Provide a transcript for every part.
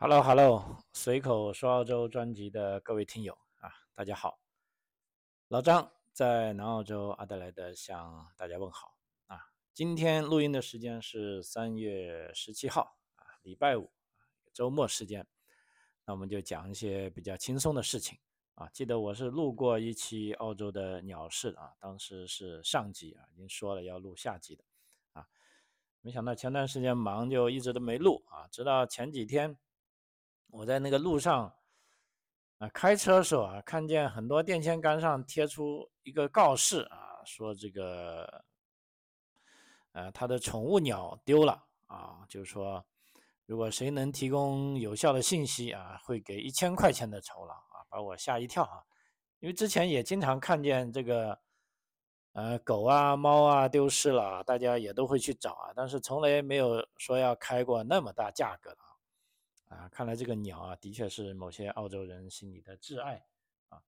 Hello，Hello，随口说澳洲专辑的各位听友啊，大家好。老张在南澳洲阿德莱德向大家问好啊。今天录音的时间是三月十七号啊，礼拜五，周末时间。那我们就讲一些比较轻松的事情啊。记得我是录过一期澳洲的鸟事啊，当时是上集啊，已经说了要录下集的啊。没想到前段时间忙就一直都没录啊，直到前几天。我在那个路上啊，开车的时候啊，看见很多电线杆上贴出一个告示啊，说这个，呃，他的宠物鸟丢了啊，就是说，如果谁能提供有效的信息啊，会给一千块钱的酬劳啊，把我吓一跳啊，因为之前也经常看见这个，呃，狗啊、猫啊丢失了，大家也都会去找啊，但是从来没有说要开过那么大价格的。啊，看来这个鸟啊，的确是某些澳洲人心里的挚爱啊。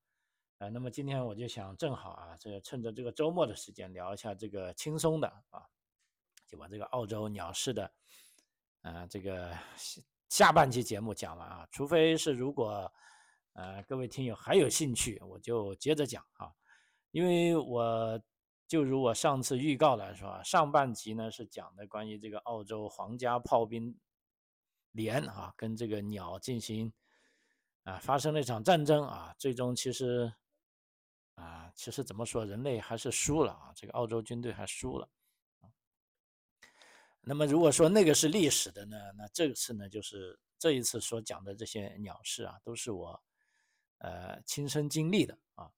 呃，那么今天我就想正好啊，这趁着这个周末的时间聊一下这个轻松的啊，就把这个澳洲鸟事的啊这个下半期节目讲完啊。除非是如果呃各位听友还有兴趣，我就接着讲啊。因为我就如我上次预告来说啊，上半集呢是讲的关于这个澳洲皇家炮兵。连啊，跟这个鸟进行啊，发生了一场战争啊，最终其实啊，其实怎么说，人类还是输了啊，这个澳洲军队还输了。那么如果说那个是历史的呢，那这次呢，就是这一次所讲的这些鸟事啊，都是我呃亲身经历的啊，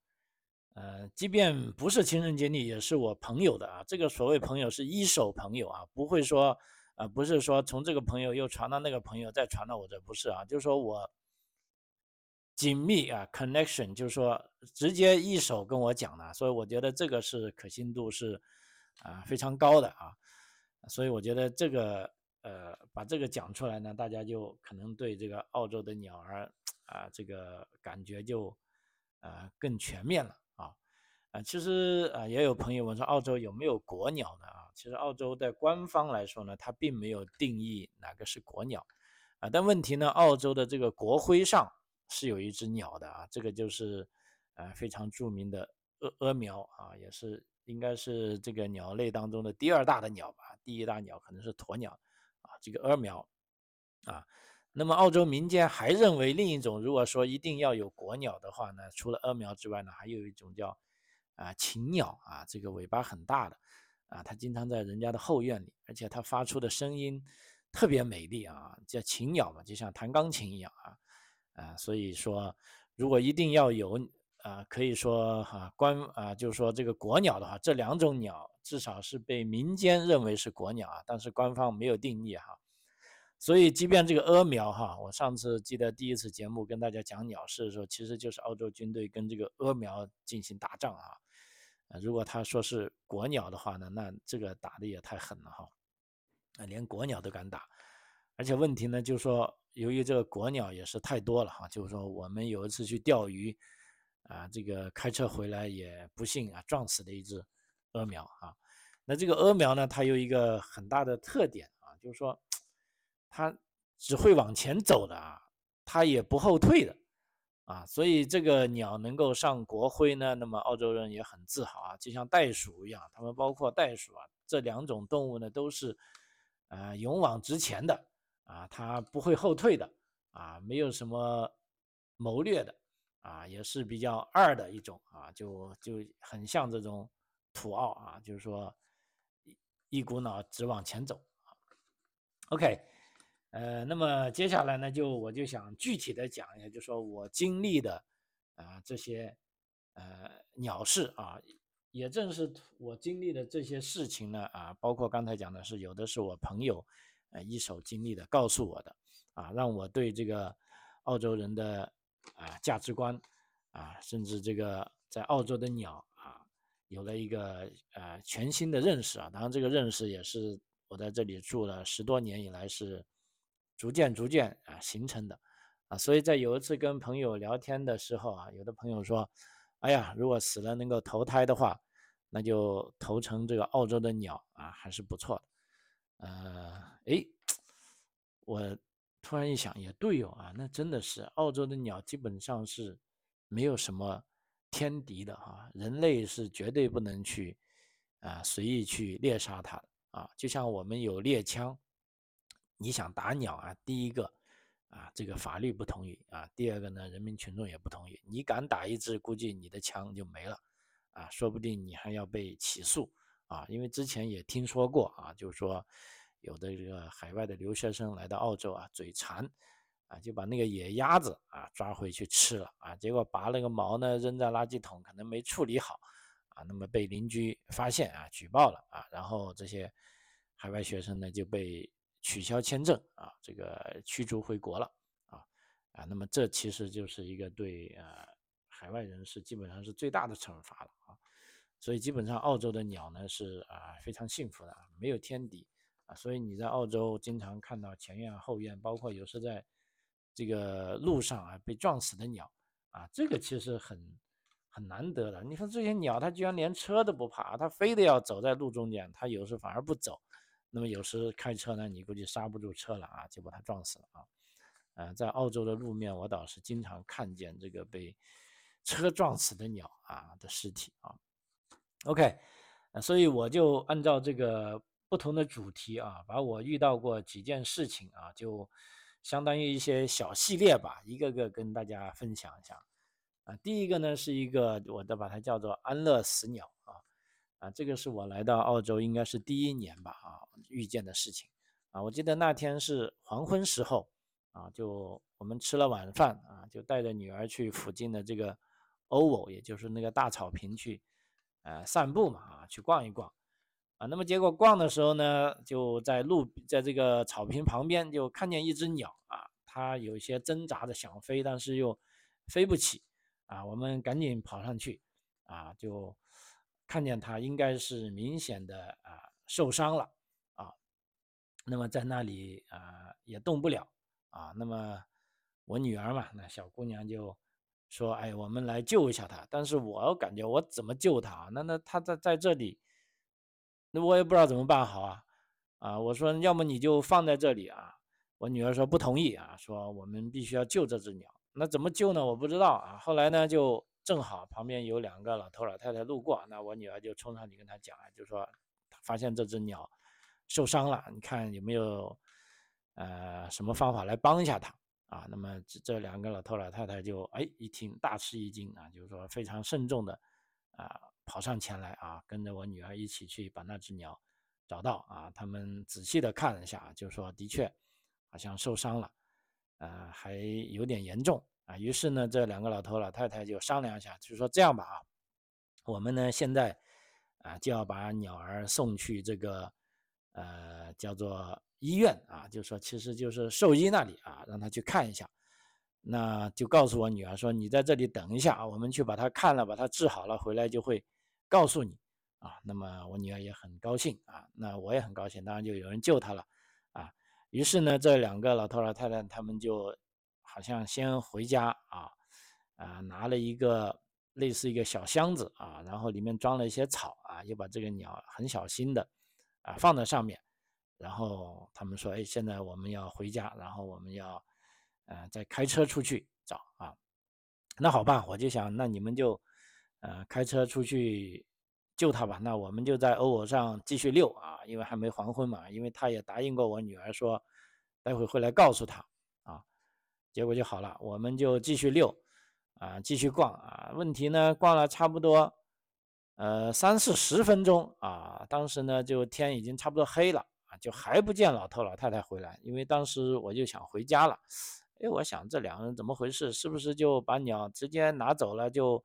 呃，即便不是亲身经历，也是我朋友的啊。这个所谓朋友是一手朋友啊，不会说。啊，不是说从这个朋友又传到那个朋友，再传到我这，不是啊，就是说我紧密啊，connection，就是说直接一手跟我讲的，所以我觉得这个是可信度是啊非常高的啊，所以我觉得这个呃把这个讲出来呢，大家就可能对这个澳洲的鸟儿啊这个感觉就呃更全面了啊啊，其实啊也有朋友问说澳洲有没有国鸟呢？其实澳洲的官方来说呢，它并没有定义哪个是国鸟，啊，但问题呢，澳洲的这个国徽上是有一只鸟的啊，这个就是呃非常著名的鹅鹅苗啊，也是应该是这个鸟类当中的第二大的鸟吧，第一大鸟可能是鸵鸟。啊，这个鹅苗啊，那么澳洲民间还认为另一种，如果说一定要有国鸟的话呢，除了鹅苗之外呢，还有一种叫啊禽鸟啊，这个尾巴很大的。啊，它经常在人家的后院里，而且它发出的声音特别美丽啊，叫禽鸟嘛，就像弹钢琴一样啊，啊，所以说如果一定要有啊，可以说哈官啊，就是说这个国鸟的话，这两种鸟至少是被民间认为是国鸟啊，但是官方没有定义哈，所以即便这个鹅苗哈，我上次记得第一次节目跟大家讲鸟事的时候，其实就是澳洲军队跟这个鹅苗进行打仗啊。如果他说是国鸟的话呢，那这个打的也太狠了哈，啊，连国鸟都敢打，而且问题呢，就是说由于这个国鸟也是太多了哈，就是说我们有一次去钓鱼，啊，这个开车回来也不幸啊撞死了一只鹅苗啊，那这个鹅苗呢，它有一个很大的特点啊，就是说它只会往前走的啊，它也不后退的。啊，所以这个鸟能够上国徽呢，那么澳洲人也很自豪啊，就像袋鼠一样，他们包括袋鼠啊，这两种动物呢都是，呃，勇往直前的啊，它不会后退的啊，没有什么谋略的啊，也是比较二的一种啊，就就很像这种土澳啊，就是说一一股脑直往前走啊。OK。呃，那么接下来呢，就我就想具体的讲一下，就说我经历的啊这些呃鸟事啊，也正是我经历的这些事情呢啊，包括刚才讲的是有的是我朋友呃一手经历的告诉我的啊，让我对这个澳洲人的啊价值观啊，甚至这个在澳洲的鸟啊，有了一个呃全新的认识啊。当然，这个认识也是我在这里住了十多年以来是。逐渐逐渐啊形成的，啊，所以在有一次跟朋友聊天的时候啊，有的朋友说，哎呀，如果死了能够投胎的话，那就投成这个澳洲的鸟啊，还是不错的。呃，哎，我突然一想，也对哦啊，那真的是澳洲的鸟基本上是没有什么天敌的哈，人类是绝对不能去啊随意去猎杀它的啊。就像我们有猎枪，你想打鸟啊，第一个啊这个法律不同意啊，第二个呢人民群众也不同意，你敢打一只，估计你的枪就没了啊，说不定你还要被起诉啊，因为之前也听说过啊，就是说。有的这个海外的留学生来到澳洲啊，嘴馋，啊，就把那个野鸭子啊抓回去吃了啊，结果拔了个毛呢，扔在垃圾桶，可能没处理好，啊，那么被邻居发现啊，举报了啊，然后这些海外学生呢就被取消签证啊，这个驱逐回国了啊，啊，那么这其实就是一个对呃海外人士基本上是最大的惩罚了啊，所以基本上澳洲的鸟呢是啊非常幸福的，没有天敌啊。所以你在澳洲经常看到前院后院，包括有时在这个路上啊被撞死的鸟啊，这个其实很很难得的。你说这些鸟，它居然连车都不怕，它非得要走在路中间，它有时反而不走。那么有时开车呢，你估计刹不住车了啊，就把它撞死了啊。呃，在澳洲的路面，我倒是经常看见这个被 车撞死的鸟啊的尸体啊。OK，所以我就按照这个。不同的主题啊，把我遇到过几件事情啊，就相当于一些小系列吧，一个个跟大家分享一下啊。第一个呢是一个，我的把它叫做安乐死鸟啊，这个是我来到澳洲应该是第一年吧啊遇见的事情啊。我记得那天是黄昏时候啊，就我们吃了晚饭啊，就带着女儿去附近的这个 oval，也就是那个大草坪去呃散步嘛啊，去逛一逛。啊，那么结果逛的时候呢，就在路，在这个草坪旁边就看见一只鸟啊，它有一些挣扎的想飞，但是又飞不起啊。我们赶紧跑上去啊，就看见它应该是明显的啊受伤了啊。那么在那里啊也动不了啊。那么我女儿嘛，那小姑娘就说：“哎，我们来救一下它。”但是我感觉我怎么救它？那那它在在这里。那我也不知道怎么办好啊，啊，我说要么你就放在这里啊，我女儿说不同意啊，说我们必须要救这只鸟，那怎么救呢？我不知道啊。后来呢，就正好旁边有两个老头老太太路过，那我女儿就冲上去跟他讲啊，就说发现这只鸟受伤了，你看有没有呃什么方法来帮一下它啊？那么这这两个老头老太太就哎一听大吃一惊啊，就是说非常慎重的啊。跑上前来啊，跟着我女儿一起去把那只鸟找到啊。他们仔细的看了一下，就说的确好像受伤了，呃，还有点严重啊。于是呢，这两个老头老太太就商量一下，就说这样吧啊，我们呢现在啊就要把鸟儿送去这个呃叫做医院啊，就说其实就是兽医那里啊，让他去看一下。那就告诉我女儿说：“你在这里等一下啊，我们去把它看了，把它治好了，回来就会告诉你啊。”那么我女儿也很高兴啊，那我也很高兴，当然就有人救她了啊。于是呢，这两个老头老太太他们就好像先回家啊啊，拿了一个类似一个小箱子啊，然后里面装了一些草啊，又把这个鸟很小心的啊放在上面，然后他们说：“哎，现在我们要回家，然后我们要。”呃，再开车出去找啊，那好吧，我就想，那你们就，呃，开车出去救他吧。那我们就在欧沃上继续遛啊，因为还没黄昏嘛。因为他也答应过我女儿说，待会会来告诉他。结果就好了，我们就继续遛啊，继续逛啊。问题呢，逛了差不多呃三四十分钟啊，当时呢就天已经差不多黑了啊，就还不见老头老太太回来。因为当时我就想回家了。哎，我想这两个人怎么回事？是不是就把鸟直接拿走了，就，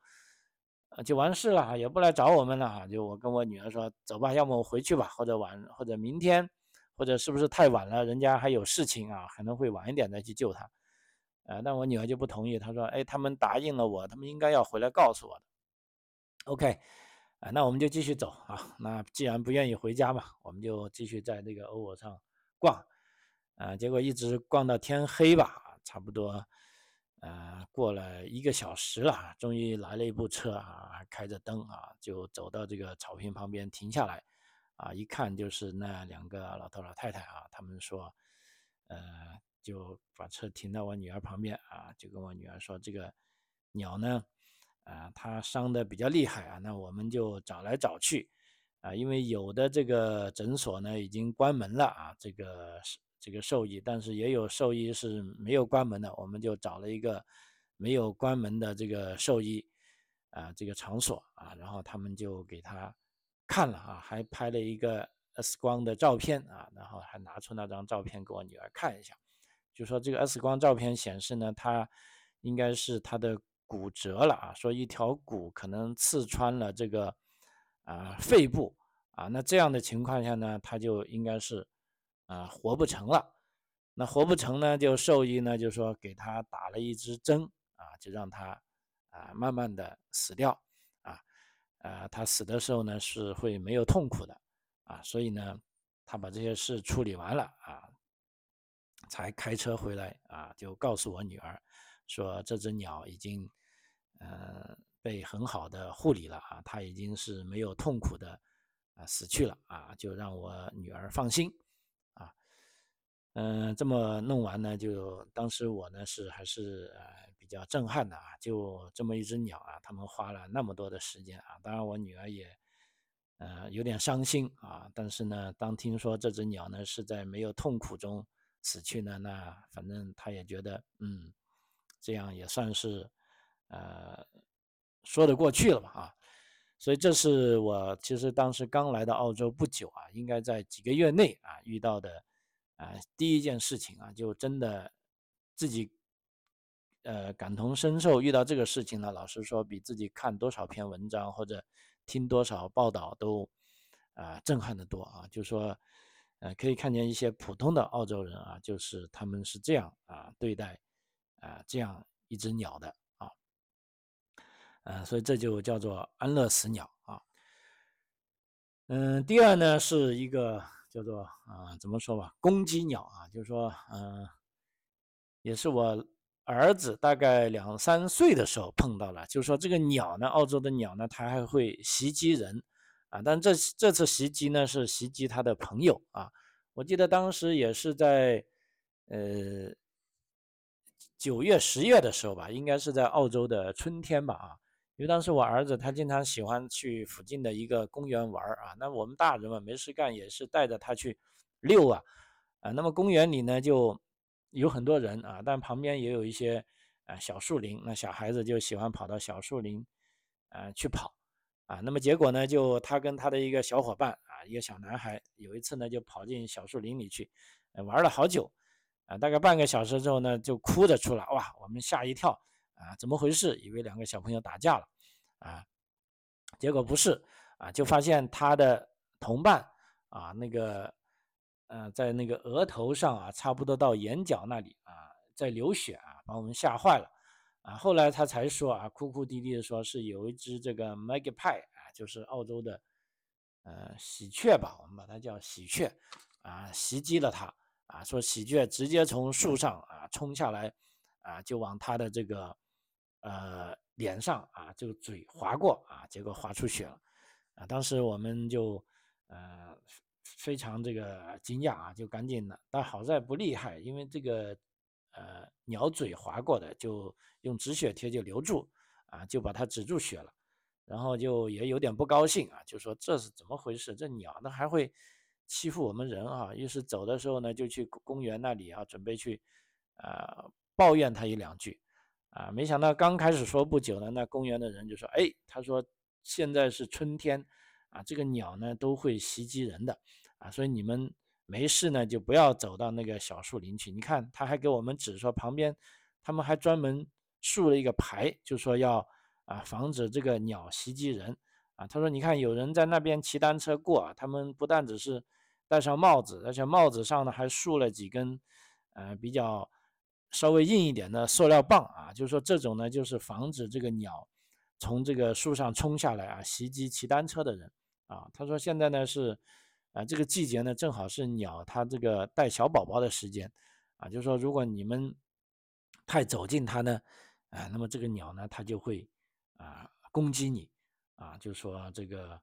就完事了，也不来找我们了？就我跟我女儿说，走吧，要么我回去吧，或者晚，或者明天，或者是不是太晚了？人家还有事情啊，可能会晚一点再去救他。啊，但我女儿就不同意，她说，哎，他们答应了我，他们应该要回来告诉我的。OK，啊，那我们就继续走啊。那既然不愿意回家嘛，我们就继续在那个欧沃上逛，啊，结果一直逛到天黑吧。差不多，呃，过了一个小时了，终于来了一部车啊，开着灯啊，就走到这个草坪旁边停下来，啊，一看就是那两个老头老太太啊，他们说，呃，就把车停到我女儿旁边啊，就跟我女儿说这个鸟呢，啊，它伤的比较厉害啊，那我们就找来找去。啊，因为有的这个诊所呢已经关门了啊，这个这个兽医，但是也有兽医是没有关门的，我们就找了一个没有关门的这个兽医啊，这个场所啊，然后他们就给他看了啊，还拍了一个 X 光的照片啊，然后还拿出那张照片给我女儿看一下，就说这个 X 光照片显示呢，他应该是他的骨折了啊，说一条骨可能刺穿了这个啊肺部啊，那这样的情况下呢，他就应该是。啊，活不成了，那活不成呢，就兽医呢就说给他打了一支针啊，就让他啊慢慢的死掉啊，呃，他死的时候呢是会没有痛苦的啊，所以呢，他把这些事处理完了啊，才开车回来啊，就告诉我女儿说这只鸟已经呃被很好的护理了啊，它已经是没有痛苦的啊死去了啊，就让我女儿放心。啊嗯，这么弄完呢，就当时我呢是还是呃比较震撼的啊，就这么一只鸟啊，他们花了那么多的时间啊，当然我女儿也呃有点伤心啊，但是呢，当听说这只鸟呢是在没有痛苦中死去呢，那反正他也觉得嗯，这样也算是呃说得过去了吧啊，所以这是我其实当时刚来到澳洲不久啊，应该在几个月内啊遇到的。啊，第一件事情啊，就真的自己呃感同身受，遇到这个事情呢，老实说，比自己看多少篇文章或者听多少报道都啊震撼的多啊。就说呃可以看见一些普通的澳洲人啊，就是他们是这样啊对待啊这样一只鸟的啊，呃，所以这就叫做安乐死鸟啊。嗯，第二呢是一个。叫做啊，怎么说吧，公鸡鸟啊，就是说，嗯，也是我儿子大概两三岁的时候碰到了。就是说，这个鸟呢，澳洲的鸟呢，它还会袭击人但这这次袭击呢，是袭击他的朋友啊。我记得当时也是在呃九月、十月的时候吧，应该是在澳洲的春天吧啊。因为当时我儿子他经常喜欢去附近的一个公园玩啊，那我们大人嘛没事干也是带着他去遛啊，啊，那么公园里呢就有很多人啊，但旁边也有一些啊小树林，那小孩子就喜欢跑到小树林啊去跑啊，那么结果呢就他跟他的一个小伙伴啊一个小男孩有一次呢就跑进小树林里去玩了好久啊，大概半个小时之后呢就哭着出来，哇，我们吓一跳。啊，怎么回事？以为两个小朋友打架了，啊，结果不是，啊，就发现他的同伴啊，那个，呃，在那个额头上啊，差不多到眼角那里啊，在流血啊，把我们吓坏了，啊，后来他才说啊，哭哭啼啼的说是有一只这个 magpie 啊，就是澳洲的，呃，喜鹊吧，我们把它叫喜鹊，啊，袭击了他，啊，说喜鹊直接从树上啊冲下来，啊，就往他的这个。呃，脸上啊，这个嘴划过啊，结果划出血了，啊，当时我们就呃非常这个惊讶啊，就赶紧的，但好在不厉害，因为这个呃鸟嘴划过的，就用止血贴就留住啊，就把它止住血了，然后就也有点不高兴啊，就说这是怎么回事？这鸟那还会欺负我们人啊？于是走的时候呢，就去公园那里啊，准备去啊抱怨他一两句。啊，没想到刚开始说不久呢，那公园的人就说：“哎，他说现在是春天，啊，这个鸟呢都会袭击人的，啊，所以你们没事呢就不要走到那个小树林去。你看，他还给我们指说旁边，他们还专门竖了一个牌，就说要啊防止这个鸟袭击人。啊，他说你看有人在那边骑单车过，啊，他们不但只是戴上帽子，而且帽子上呢还竖了几根，呃，比较。”稍微硬一点的塑料棒啊，就是说这种呢，就是防止这个鸟从这个树上冲下来啊，袭击骑单车的人啊。他说现在呢是啊这个季节呢正好是鸟它这个带小宝宝的时间。啊，就是说如果你们太走近它呢，啊，那么这个鸟呢它就会啊攻击你。啊，就说这个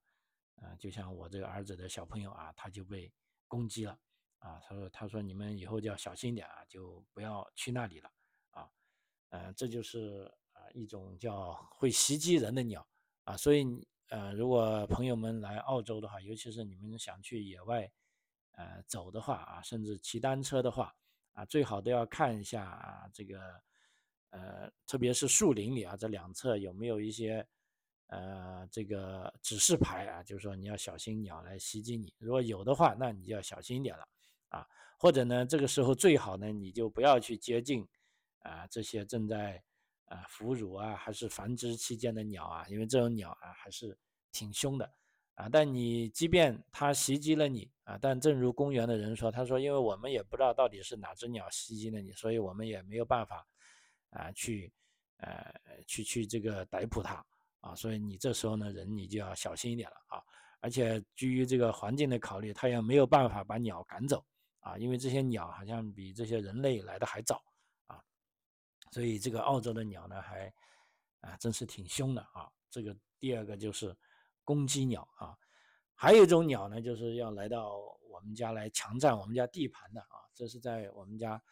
啊就像我这个儿子的小朋友啊，他就被攻击了。啊，他说他说你们以后就要小心点啊，就不要去那里了。啊，呃，这就是啊一种叫会袭击人的鸟。啊，所以呃，如果朋友们来澳洲的话，尤其是你们想去野外呃走的话啊，甚至骑单车的话啊，最好都要看一下啊这个呃，特别是树林里啊，这两侧有没有一些。呃，这个指示牌啊，就是说你要小心鸟来袭击你。如果有的话，那你就要小心一点了啊。或者呢，这个时候最好呢，你就不要去接近啊这些正在啊哺乳啊还是繁殖期间的鸟啊，因为这种鸟啊还是挺凶的啊。但你即便它袭击了你啊，但正如公园的人说，他说，因为我们也不知道到底是哪只鸟袭击了你，所以我们也没有办法啊去呃去去这个逮捕它。啊，所以你这时候呢，人你就要小心一点了啊！而且基于这个环境的考虑，它也没有办法把鸟赶走啊，因为这些鸟好像比这些人类来的还早，所以这个澳洲的鸟呢，还啊，真是挺凶的啊。这个第二个就是公鸡鸟啊，还有一种鸟呢，就是要来到我们家来强占我们家地盘的啊，这是在我们家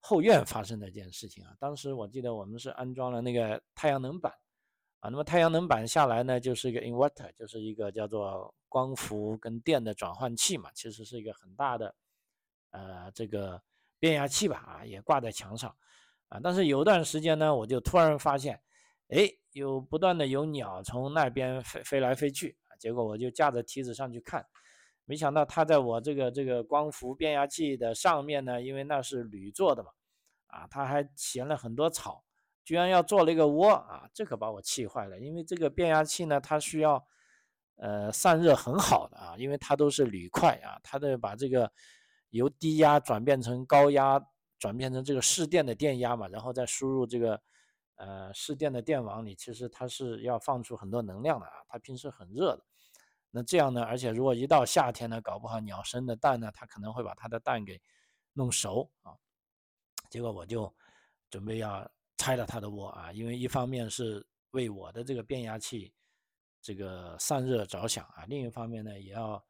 后院发生的一件事情啊。当时我记得我们是安装了那个太阳能板。啊，那么太阳能板下来呢，就是一个 inverter，就是一个叫做光伏跟电的转换器嘛，其实是一个很大的，呃，这个变压器吧，啊，也挂在墙上，啊，但是有一段时间呢，我就突然发现，哎，有不断的有鸟从那边飞飞来飞去，啊，结果我就架着梯子上去看，没想到它在我这个这个光伏变压器的上面呢，因为那是铝做的嘛，啊，它还衔了很多草。居然要做了一个窝啊！这可把我气坏了，因为这个变压器呢，它需要呃散热很好的啊，因为它都是铝块啊，它得把这个由低压转变成高压，转变成这个市电的电压嘛，然后再输入这个呃市电的电网里，其实它是要放出很多能量的啊，它平时很热的。那这样呢，而且如果一到夏天呢，搞不好鸟生的蛋呢，它可能会把它的蛋给弄熟啊。结果我就准备要。拆了它的窝啊，因为一方面是为我的这个变压器这个散热着想啊，另一方面呢，也要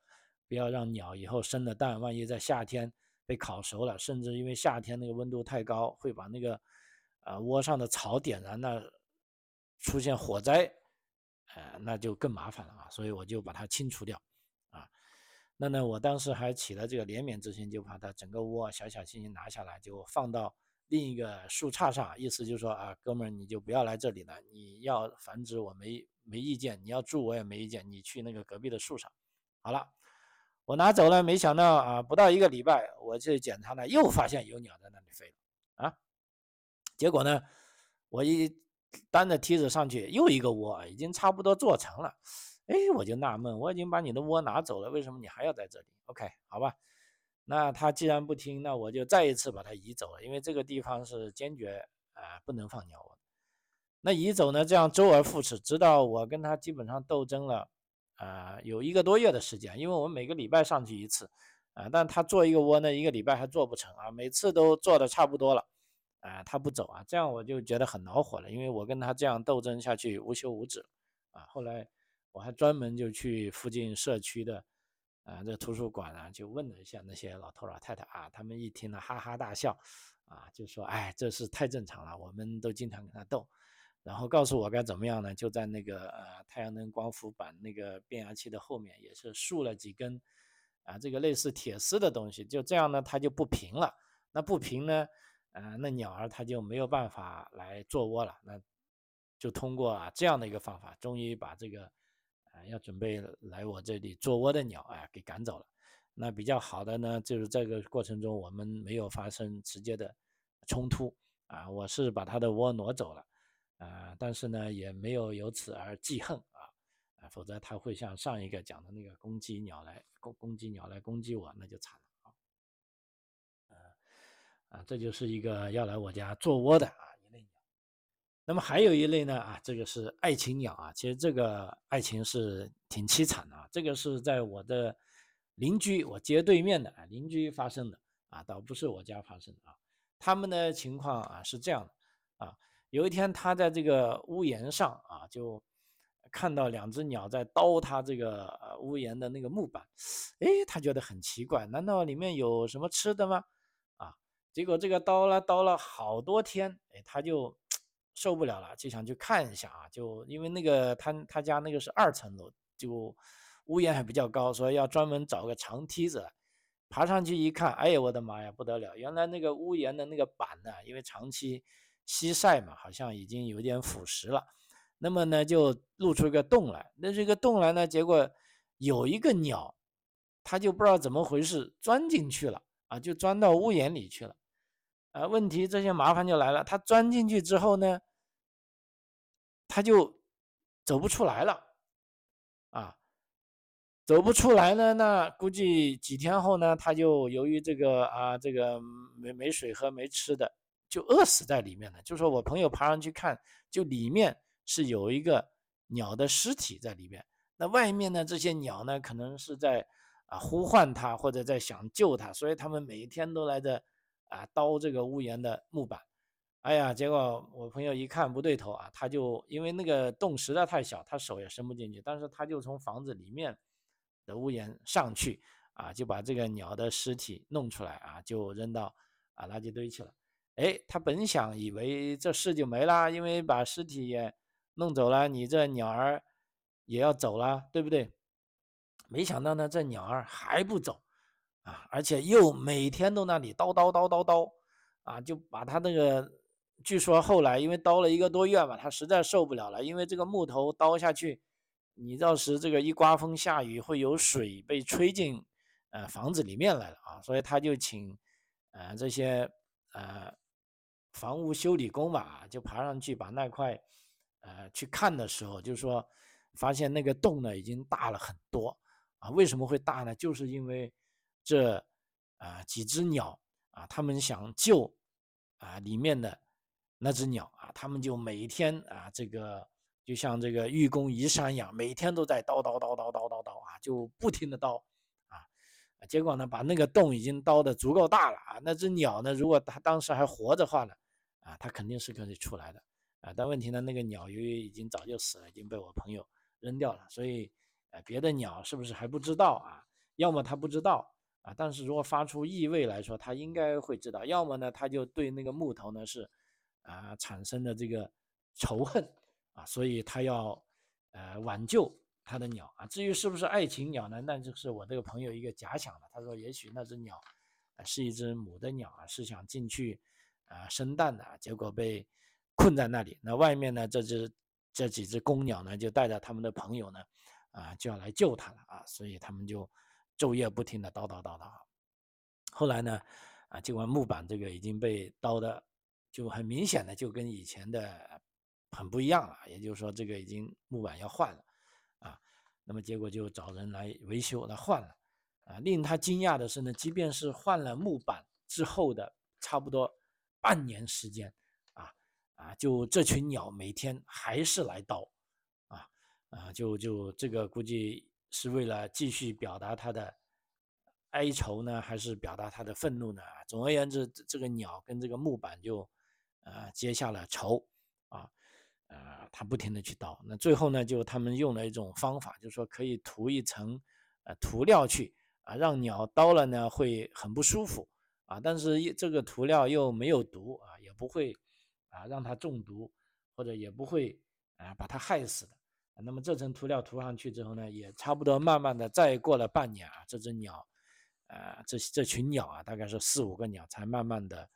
不要让鸟以后生的蛋，万一在夏天被烤熟了，甚至因为夏天那个温度太高，会把那个啊窝上的草点燃，那出现火灾，呃，那就更麻烦了啊，所以我就把它清除掉啊。那呢，我当时还起了这个怜悯之心，就把它整个窝小小心心拿下来，就放到。另一个树杈上，意思就是说啊，哥们儿，你就不要来这里了。你要繁殖，我没没意见；你要住，我也没意见。你去那个隔壁的树上。好了，我拿走了，没想到啊，不到一个礼拜，我去检查呢，又发现有鸟在那里飞了啊。结果呢，我一担着梯子上去，又一个窝，已经差不多做成了。哎，我就纳闷，我已经把你的窝拿走了，为什么你还要在这里？OK，好吧。那他既然不听，那我就再一次把它移走了，因为这个地方是坚决啊不能放鸟窝。那移走呢，这样周而复始，直到我跟他基本上斗争了啊有一个多月的时间，因为我们每个礼拜上去一次啊，但他做一个窝呢，一个礼拜还做不成啊，每次都做的差不多了啊，他不走啊，这样我就觉得很恼火了，因为我跟他这样斗争下去无休无止啊。后来我还专门就去附近社区的。啊，这图书馆啊，就问了一下那些老头老太太啊，他们一听呢，哈哈大笑，啊，就说，哎，这是太正常了，我们都经常跟他斗，然后告诉我该怎么样呢？就在那个呃太阳能光伏板那个变压器的后面，也是竖了几根，啊，这个类似铁丝的东西，就这样呢，它就不平了。那不平呢，呃，那鸟儿它就没有办法来做窝了。那就通过啊这样的一个方法，终于把这个。啊要准备来我这里做窝的鸟，哎，给赶走了。那比较好的呢，就是这个过程中我们没有发生直接的冲突啊。我是把它的窝挪走了啊，但是呢，也没有由此而记恨啊啊，否则它会像上一个讲的那个攻击鸟来攻攻击鸟来攻击我，那就惨了啊。啊，这就是一个要来我家做窝的啊一类鸟。那么还有一类呢啊，这个是爱情鸟啊，其实这个爱情是挺凄惨的啊。这个是在我的邻居，我街对面的啊邻居发生的啊，倒不是我家发生的啊。他们的情况啊是这样的啊，有一天他在这个屋檐上啊，就看到两只鸟在叨他这个屋檐的那个木板，哎，他觉得很奇怪，难道里面有什么吃的吗？啊，结果这个叨了叨了好多天，哎，他就受不了了，就想去看一下啊，就因为那个他他家那个是二层楼，就屋檐还比较高，所以要专门找个长梯子。爬上去一看，哎呀，我的妈呀，不得了！原来那个屋檐的那个板呢，因为长期西晒嘛，好像已经有点腐蚀了。那么呢，就露出一个洞来。那这个洞来呢，结果有一个鸟，它就不知道怎么回事钻进去了啊，就钻到屋檐里去了。啊，问题这些麻烦就来了。它钻进去之后呢，它就走不出来了啊。走不出来呢，那估计几天后呢，他就由于这个啊，这个没没水喝、没吃的，就饿死在里面了。就说我朋友爬上去看，就里面是有一个鸟的尸体在里面。那外面呢，这些鸟呢，可能是在啊呼唤他，或者在想救他，所以他们每一天都来这啊叨这个屋檐的木板。哎呀，结果我朋友一看不对头啊，他就因为那个洞实在太小，他手也伸不进去，但是他就从房子里面。的屋檐上去啊，就把这个鸟的尸体弄出来啊，就扔到啊垃圾堆去了。哎，他本想以为这事就没了，因为把尸体也弄走了，你这鸟儿也要走了，对不对？没想到呢，这鸟儿还不走啊，而且又每天都那里叨叨叨叨叨啊，就把他那个，据说后来因为叨了一个多月吧，他实在受不了了，因为这个木头叨下去。你到时这个一刮风下雨，会有水被吹进呃房子里面来了啊，所以他就请呃这些呃房屋修理工吧，就爬上去把那块呃去看的时候，就说发现那个洞呢已经大了很多啊，为什么会大呢？就是因为这啊几只鸟啊，他们想救啊里面的那只鸟啊，他们就每天啊这个。就像这个愚公移山一样，每天都在叨叨叨叨叨叨叨啊，就不停的叨啊，结果呢，把那个洞已经叨的足够大了啊。那只鸟呢，如果它当时还活着话呢，啊，它肯定是可以出来的啊。但问题呢，那个鸟由于已经早就死了，已经被我朋友扔掉了，所以呃，别的鸟是不是还不知道啊？要么它不知道啊，但是如果发出异味来说，它应该会知道。要么呢，它就对那个木头呢是啊产生的这个仇恨。啊，所以他要，呃，挽救他的鸟啊。至于是不是爱情鸟呢？那就是我这个朋友一个假想了。他说，也许那只鸟，是一只母的鸟啊，是想进去，啊，生蛋的，结果被困在那里。那外面呢，这只这几只公鸟呢，就带着他们的朋友呢，啊，就要来救它了啊。所以他们就昼夜不停的叨叨叨叨。后来呢，啊，尽管木板这个已经被叨的，就很明显的就跟以前的。很不一样了，也就是说，这个已经木板要换了，啊，那么结果就找人来维修，来换了，啊，令他惊讶的是呢，即便是换了木板之后的差不多半年时间，啊啊，就这群鸟每天还是来叨，啊啊，就就这个估计是为了继续表达他的哀愁呢，还是表达他的愤怒呢？总而言之，这个鸟跟这个木板就呃结下了仇，啊。呃，他不停的去叨，那最后呢，就他们用了一种方法，就是说可以涂一层呃涂料去啊，让鸟叨了呢会很不舒服啊，但是这个涂料又没有毒啊，也不会啊让它中毒，或者也不会啊把它害死的。那么这层涂料涂上去之后呢，也差不多慢慢的再过了半年啊，这只鸟，呃这这群鸟啊，大概是四五个鸟才慢慢的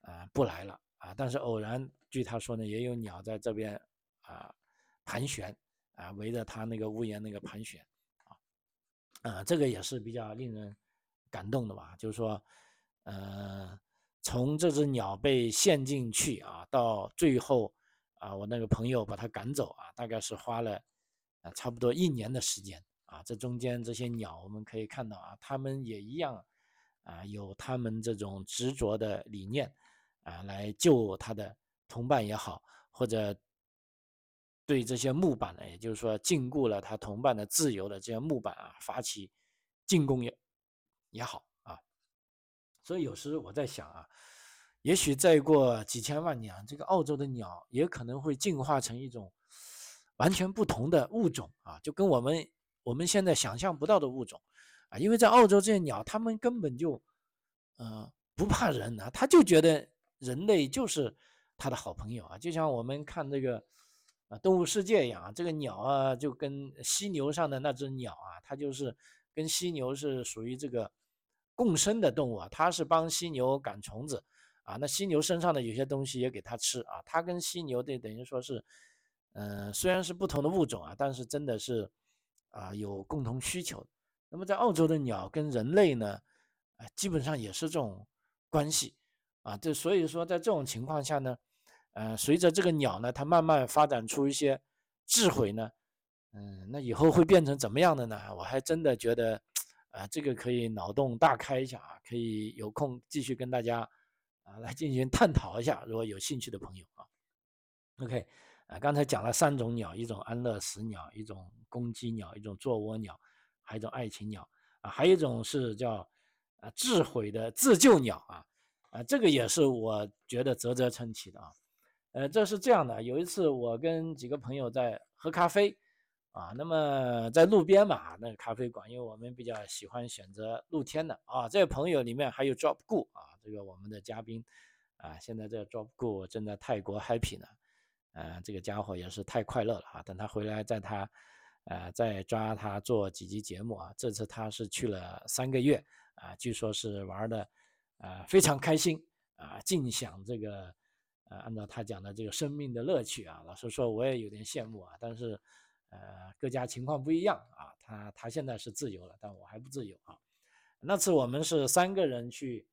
啊不来了。啊，但是偶然，据他说呢，也有鸟在这边啊盘旋啊，围着他那个屋檐那个盘旋啊，啊，这个也是比较令人感动的吧？就是说，呃，从这只鸟被陷进去啊，到最后啊，我那个朋友把它赶走啊，大概是花了啊差不多一年的时间啊。这中间这些鸟，我们可以看到啊，它们也一样啊，有他们这种执着的理念。啊，来救他的同伴也好，或者对这些木板呢，也就是说禁锢了他同伴的自由的这些木板啊，发起进攻也也好。所以有时我在想啊，也许再过几千万年，这个澳洲的鸟也可能会进化成一种完全不同的物种啊，就跟我们我们现在想象不到的物种啊，因为在澳洲这些鸟，它们根本就呃不怕人啊，它就觉得人类就是它的好朋友啊，就像我们看这个啊动物世界一样啊，这个鸟啊就跟犀牛上的那只鸟啊，它就是跟犀牛是属于这个共生的动物啊，它是帮犀牛赶虫子。啊，那犀牛身上的有些东西也给它吃啊，它跟犀牛这等于说是，嗯，虽然是不同的物种啊，但是真的是啊有共同需求。那么在澳洲的鸟跟人类呢，啊，基本上也是这种关系啊，这所以说在这种情况下呢，呃，随着这个鸟呢，它慢慢发展出一些智慧呢，嗯，那以后会变成怎么样的呢？我还真的觉得，啊，这个可以脑洞大开一下啊，可以有空继续跟大家。啊，来进行探讨一下，如果有兴趣的朋友啊，OK，啊，刚才讲了三种鸟，一种安乐死鸟，一种公鸡鸟，一种做窝鸟，还有一种爱情鸟啊，还有一种是叫啊智慧的自救鸟啊，啊，这个也是我觉得啧啧称奇的啊，呃，这是这样的，有一次我跟几个朋友在喝咖啡。啊，那么在路边嘛，那个咖啡馆，因为我们比较喜欢选择露天的啊。这位朋友里面还有 Drop Gu 啊，这个我们的嘉宾啊，现在这 Drop Gu 正在泰国 happy 呢，呃，这个家伙也是太快乐了啊。等他回来，在他呃再抓他做几集节目啊。这次他是去了三个月啊，据说是玩的啊非常开心啊，尽享这个呃按照他讲的这个生命的乐趣啊。老实说，我也有点羡慕啊，但是。呃，各家情况不一样啊，他他现在是自由了，但我还不自由啊。那次我们是三个人去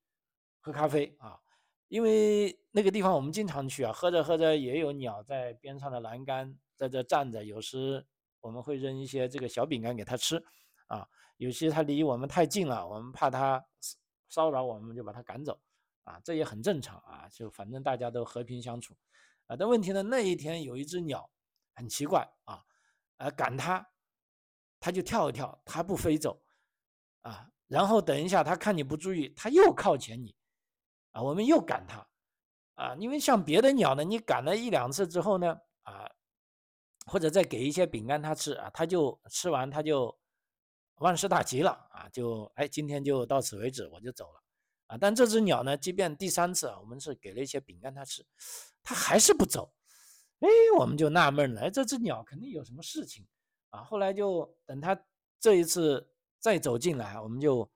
喝咖啡啊，因为那个地方我们经常去啊，喝着喝着也有鸟在边上的栏杆在这站着，有时我们会扔一些这个小饼干给它吃啊，有些它离我们太近了，我们怕它骚扰我们，就把它赶走啊，这也很正常啊，就反正大家都和平相处啊。但问题呢，那一天有一只鸟很奇怪啊。呃，赶它，它就跳一跳，它不飞走，啊，然后等一下，它看你不注意，它又靠前你，啊，我们又赶它，啊，因为像别的鸟呢，你赶了一两次之后呢，啊，或者再给一些饼干它吃啊，它就吃完，它就万事大吉了，啊，就哎，今天就到此为止，我就走了，啊，但这只鸟呢，即便第三次啊，我们是给了一些饼干它吃，它还是不走。哎，我们就纳闷了，哎，这只鸟肯定有什么事情啊！后来就等它这一次再走进来，我们就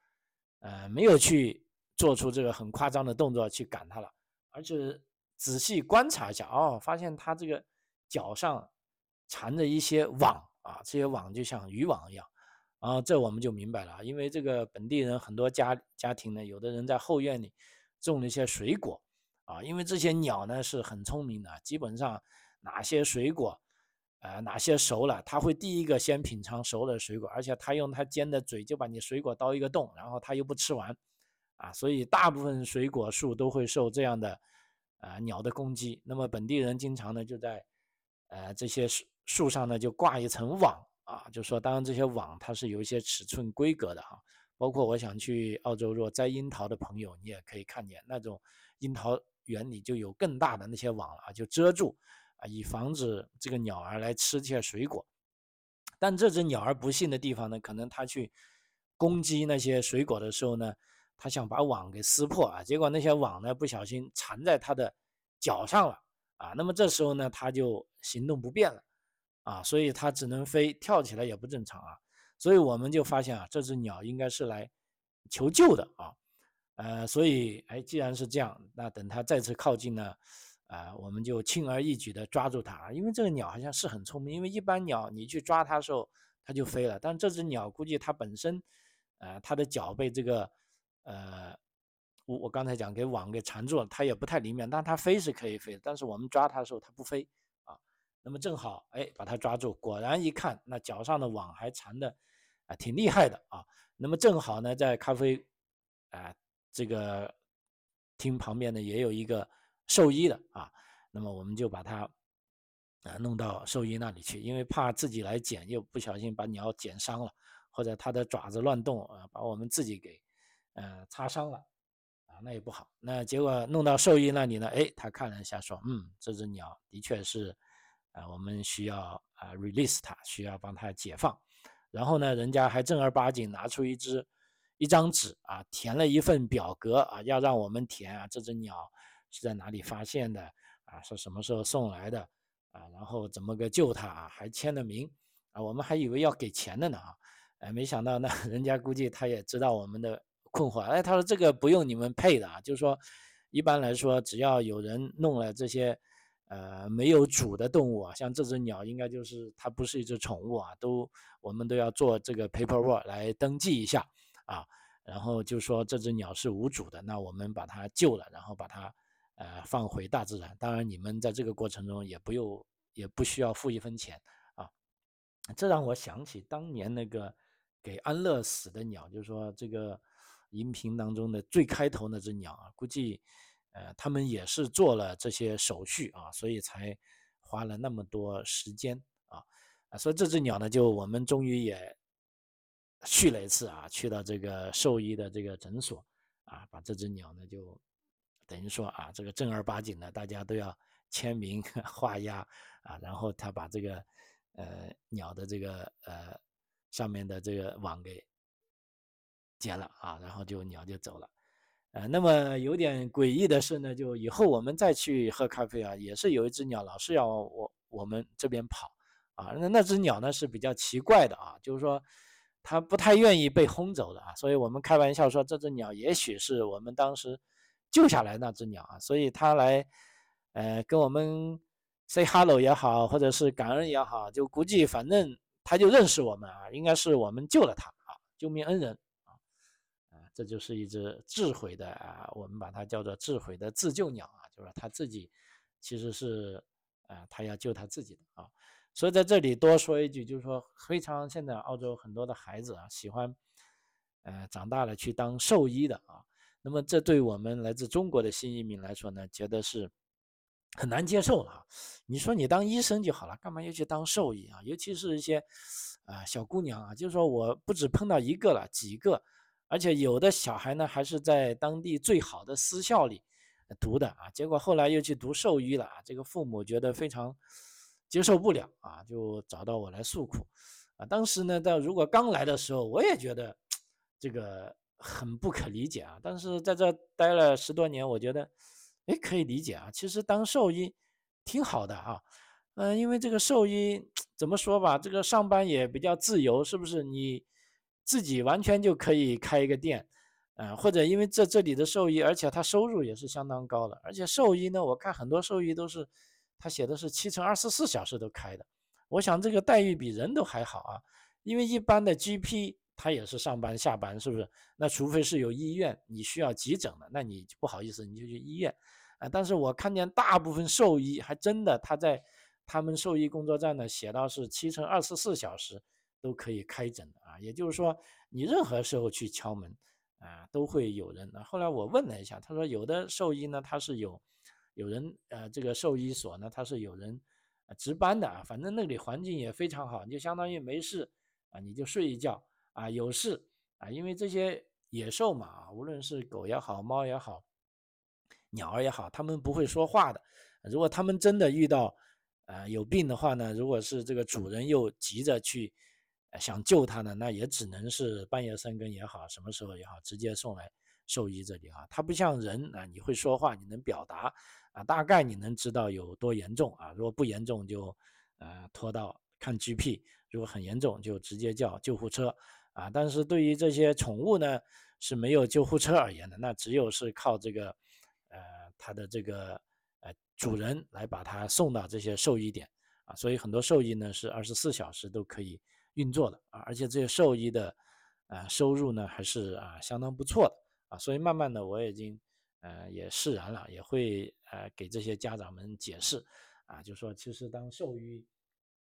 呃没有去做出这个很夸张的动作去赶它了，而是仔细观察一下，哦，发现它这个脚上缠着一些网啊，这些网就像渔网一样，啊，这我们就明白了，因为这个本地人很多家家庭呢，有的人在后院里种了一些水果啊，因为这些鸟呢是很聪明的，基本上。哪些水果，呃，哪些熟了，它会第一个先品尝熟的水果，而且它用它尖的嘴就把你水果刀一个洞，然后它又不吃完，啊，所以大部分水果树都会受这样的，呃，鸟的攻击。那么本地人经常呢就在，呃，这些树树上呢就挂一层网，啊，就说当然这些网它是有一些尺寸规格的哈，包括我想去澳洲若摘樱桃的朋友，你也可以看见那种樱桃园里就有更大的那些网啊，就遮住。啊，以防止这个鸟儿来吃这些水果，但这只鸟儿不幸的地方呢，可能它去攻击那些水果的时候呢，它想把网给撕破啊，结果那些网呢不小心缠在它的脚上了啊，那么这时候呢，它就行动不便了啊，所以它只能飞，跳起来也不正常啊，所以我们就发现啊，这只鸟应该是来求救的啊，呃，所以哎，既然是这样，那等它再次靠近呢。啊，我们就轻而易举地抓住它，因为这个鸟好像是很聪明。因为一般鸟你去抓它的时候，它就飞了，但这只鸟估计它本身，呃，它的脚被这个，呃，我我刚才讲给网给缠住了，它也不太灵敏，但它飞是可以飞的，但是我们抓它的时候它不飞啊。那么正好，哎，把它抓住，果然一看，那脚上的网还缠的啊挺厉害的啊。那么正好呢，在咖啡啊这个厅旁边呢也有一个。兽医的啊，那么我们就把它啊弄到兽医那里去，因为怕自己来剪又不小心把鸟剪伤了，或者它的爪子乱动啊，把我们自己给呃擦伤了啊，那也不好。那结果弄到兽医那里呢，哎，他看了一下说，嗯，这只鸟的确是啊，我们需要啊 release 它，需要帮它解放。然后呢，人家还正儿八经拿出一只一张纸啊，填了一份表格啊，要让我们填啊，这只鸟是在哪里发现的啊，是什么时候送来的啊，然后怎么个救它啊，还签了名啊，我们还以为要给钱的呢啊，哎，没想到呢，人家估计他也知道我们的困惑，哎，他说这个不用你们配的啊，就是说一般来说，只要有人弄了这些呃没有主的动物啊，像这只鸟应该就是它不是一只宠物啊，都我们都要做这个 paperwork 来登记一下。啊，然后就说这只鸟是无主的，那我们把它救了，然后把它呃放回大自然。当然，你们在这个过程中也不用也不需要付一分钱啊。这让我想起当年那个给安乐死的鸟，就是说这个音频当中的最开头那只鸟啊，估计呃他们也是做了这些手续啊，所以才花了那么多时间啊啊，所以这只鸟呢，就我们终于也。去了一次啊，去到这个兽医的这个诊所啊，把这只鸟呢就等于说啊，这个正儿八经的大家都要签名 画押啊，然后他把这个呃鸟的这个呃上面的这个网给剪了啊，然后就鸟就走了。呃，那么有点诡异的是呢，就以后我们再去喝咖啡啊，也是有一只鸟老是要我我们这边跑啊，那那只鸟呢是比较奇怪的啊，就是说。它不太愿意被轰走的啊，所以我们开玩笑说这只鸟也许是我们当时救下来那只鸟啊，所以它来，呃，跟我们 say hello 也好，或者是感恩也好，就估计反正它就认识我们啊，应该是我们救了它啊，救命恩人啊，啊，这就是一只智慧的啊，我们把它叫做智慧的自救鸟啊，就是它自己其实是啊，它要救它自己的啊。所以在这里多说一句，就是说，非常现在澳洲很多的孩子啊，喜欢，呃，长大了去当兽医的啊。那么这对我们来自中国的新移民来说呢，觉得是很难接受了。你说你当医生就好了，干嘛要去当兽医啊？尤其是一些啊小姑娘啊，就是说我不止碰到一个了，几个，而且有的小孩呢还是在当地最好的私校里读的啊，结果后来又去读兽医了啊，这个父母觉得非常。接受不了啊，就找到我来诉苦，啊，当时呢，到如果刚来的时候，我也觉得这个很不可理解啊。但是在这待了十多年，我觉得，哎，可以理解啊。其实当兽医挺好的啊，嗯，因为这个兽医怎么说吧，这个上班也比较自由，是不是？你自己完全就可以开一个店，嗯，或者因为这这里的兽医，而且他收入也是相当高的，而且兽医呢，我看很多兽医都是。他写的是七乘二十四小时都开的，我想这个待遇比人都还好啊，因为一般的 GP 他也是上班下班，是不是？那除非是有医院你需要急诊的，那你不好意思你就去医院啊。但是我看见大部分兽医还真的他在他们兽医工作站呢写到是七乘二十四小时都可以开诊的啊，也就是说你任何时候去敲门啊都会有人。后来我问了一下，他说有的兽医呢他是有。有人呃，这个兽医所呢，他是有人值班的啊，反正那里环境也非常好，你就相当于没事啊，你就睡一觉啊，有事啊，因为这些野兽嘛，无论是狗也好，猫也好，鸟儿也好，它们不会说话的。如果它们真的遇到呃有病的话呢，如果是这个主人又急着去想救它呢，那也只能是半夜三更也好，什么时候也好，直接送来兽医这里啊。它不像人啊，你会说话，你能表达。啊，大概你能知道有多严重啊？如果不严重，就呃拖到看 GP；如果很严重，就直接叫救护车啊。但是对于这些宠物呢，是没有救护车而言的，那只有是靠这个呃它的这个呃主人来把它送到这些兽医点啊。所以很多兽医呢是二十四小时都可以运作的啊，而且这些兽医的呃收入呢还是啊相当不错的啊。所以慢慢的我已经。呃，也释然了，也会呃给这些家长们解释，啊，就说其实当兽医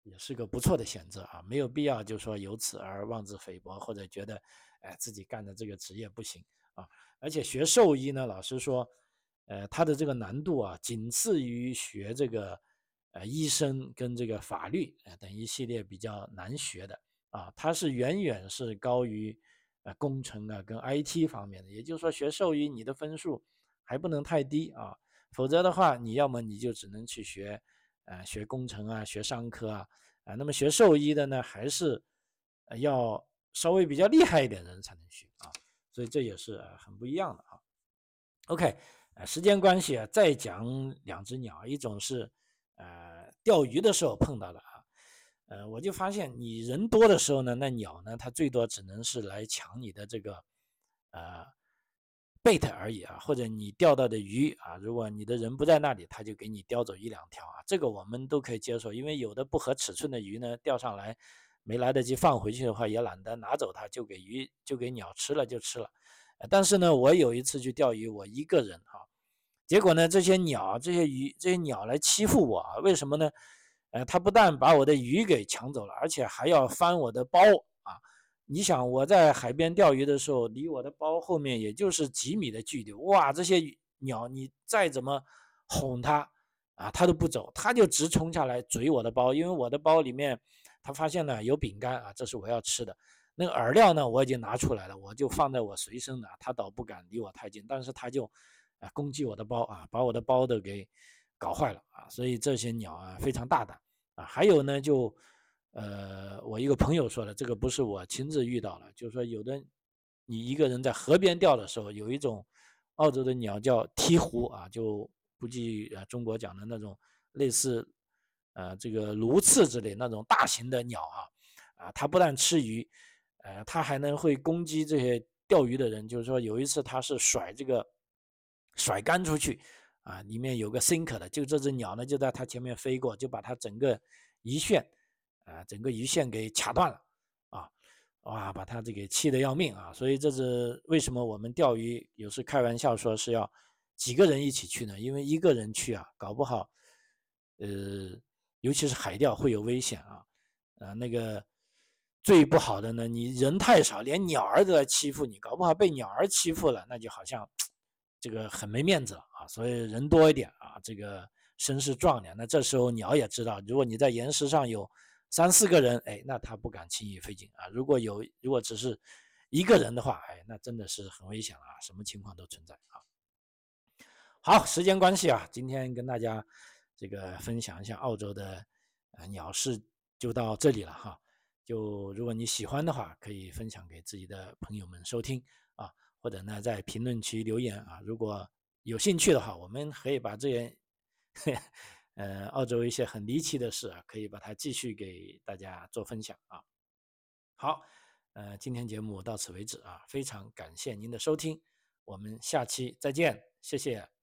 也是个不错的选择啊，没有必要就说由此而妄自菲薄，或者觉得哎自己干的这个职业不行啊。而且学兽医呢，老实说，呃，它的这个难度啊，仅次于学这个呃医生跟这个法律啊等一系列比较难学的啊，它是远远是高于呃工程啊跟 IT 方面的。也就是说，学兽医你的分数。还不能太低啊，否则的话，你要么你就只能去学，呃，学工程啊，学商科啊，啊，那么学兽医的呢，还是要稍微比较厉害一点的人才能学啊，所以这也是很不一样的啊。OK，呃，时间关系啊，再讲两只鸟，一种是呃钓鱼的时候碰到的啊，呃，我就发现你人多的时候呢，那鸟呢，它最多只能是来抢你的这个呃。Bait 而已啊，或者你钓到的鱼啊，如果你的人不在那里，他就给你叼走一两条啊，这个我们都可以接受，因为有的不合尺寸的鱼呢，钓上来没来得及放回去的话，也懒得拿走它，就给鱼就给鸟吃了就吃了。但是呢，我有一次去钓鱼，我一个人哈，结果呢，这些鸟、这些鱼、这些鸟来欺负我啊，为什么呢？呃，它不但把我的鱼给抢走了，而且还要翻我的包。你想我在海边钓鱼的时候，离我的包后面也就是几米的距离，哇，这些鸟你再怎么哄它啊，它都不走，它就直冲下来追我的包，因为我的包里面它发现呢有饼干啊，这是我要吃的，那个饵料呢我已经拿出来了，我就放在我随身的，它倒不敢离我太近，但是它就啊攻击我的包啊，把我的包都给搞坏了啊，所以这些鸟啊非常大胆啊，还有呢就。呃，我一个朋友说的，这个不是我亲自遇到了，就是说有的你一个人在河边钓的时候，有一种澳洲的鸟叫鹈鹕啊，就估计呃中国讲的那种类似呃这个鸬鹚之类那种大型的鸟啊，啊，它不但吃鱼，呃，它还能会攻击这些钓鱼的人，就是说有一次它是甩这个甩竿出去啊，里面有个 sink 的，就这只鸟呢就在它前面飞过，就把它整个一旋。啊，整个鱼线给卡断了，啊，哇，把他这个气得要命啊！所以这是为什么我们钓鱼有时开玩笑说是要几个人一起去呢？因为一个人去啊，搞不好，呃，尤其是海钓会有危险啊，啊，那个最不好的呢，你人太少，连鸟儿都来欺负你，搞不好被鸟儿欺负了，那就好像这个很没面子了啊！所以人多一点啊，这个声势壮点。那这时候鸟也知道，如果你在岩石上有。三四个人，哎，那他不敢轻易飞进啊。如果有，如果只是一个人的话，哎，那真的是很危险啊，什么情况都存在啊。好，时间关系啊，今天跟大家这个分享一下澳洲的呃鸟事就到这里了哈。就如果你喜欢的话，可以分享给自己的朋友们收听啊，或者呢在评论区留言啊。如果有兴趣的话，我们可以把这些。呃，澳洲一些很离奇的事啊，可以把它继续给大家做分享啊。好，呃，今天节目到此为止啊，非常感谢您的收听，我们下期再见，谢谢。